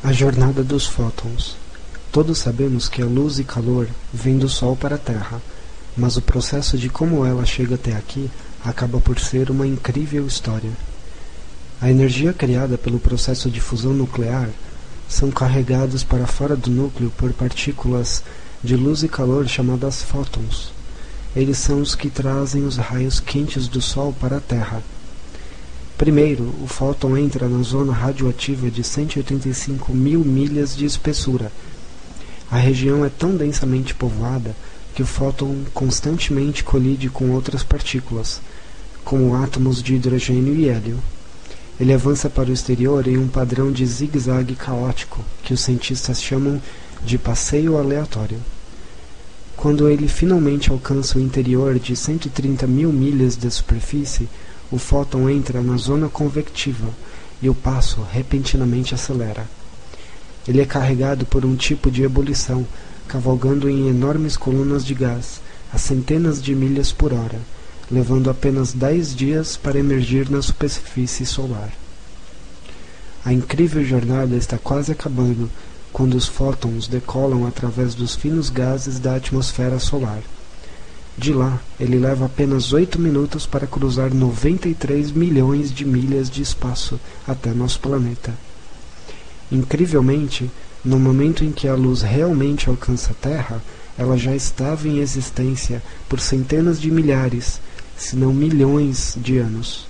A jornada dos fótons. Todos sabemos que a luz e calor vêm do Sol para a Terra, mas o processo de como ela chega até aqui acaba por ser uma incrível história. A energia criada pelo processo de fusão nuclear são carregados para fora do núcleo por partículas de luz e calor chamadas fótons. Eles são os que trazem os raios quentes do Sol para a Terra Primeiro, o fóton entra na zona radioativa de 185 mil milhas de espessura. A região é tão densamente povoada que o fóton constantemente colide com outras partículas, como átomos de hidrogênio e hélio. Ele avança para o exterior em um padrão de zigue-zague caótico, que os cientistas chamam de passeio aleatório. Quando ele finalmente alcança o interior de 130 mil milhas de superfície, o fóton entra na zona convectiva e o passo repentinamente acelera. Ele é carregado por um tipo de ebulição, cavalgando em enormes colunas de gás a centenas de milhas por hora, levando apenas dez dias para emergir na superfície solar. A incrível jornada está quase acabando quando os fótons decolam através dos finos gases da atmosfera solar. De lá, ele leva apenas oito minutos para cruzar 93 milhões de milhas de espaço até nosso planeta. Incrivelmente, no momento em que a luz realmente alcança a Terra, ela já estava em existência por centenas de milhares, se não milhões de anos.